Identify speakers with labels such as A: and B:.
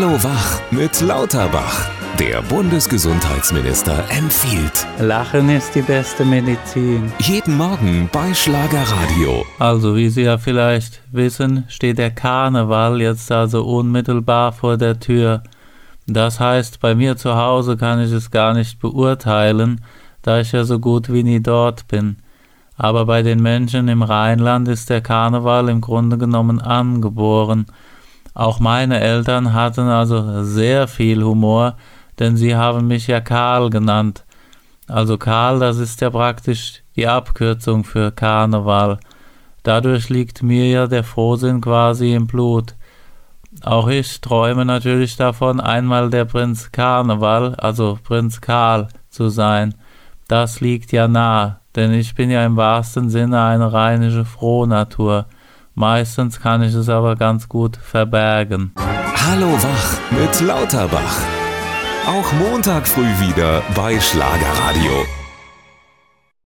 A: Hallo Wach mit Lauterbach. Der Bundesgesundheitsminister empfiehlt.
B: Lachen ist die beste Medizin.
A: Jeden Morgen bei Schlagerradio.
B: Also, wie Sie ja vielleicht wissen, steht der Karneval jetzt also unmittelbar vor der Tür. Das heißt, bei mir zu Hause kann ich es gar nicht beurteilen, da ich ja so gut wie nie dort bin. Aber bei den Menschen im Rheinland ist der Karneval im Grunde genommen angeboren. Auch meine Eltern hatten also sehr viel Humor, denn sie haben mich ja Karl genannt. Also Karl, das ist ja praktisch die Abkürzung für Karneval. Dadurch liegt mir ja der Frohsinn quasi im Blut. Auch ich träume natürlich davon, einmal der Prinz Karneval, also Prinz Karl, zu sein. Das liegt ja nah, denn ich bin ja im wahrsten Sinne eine rheinische Frohnatur. Meistens kann ich es aber ganz gut verbergen.
A: Hallo Wach mit Lauterbach. Auch Montag früh wieder bei Schlagerradio.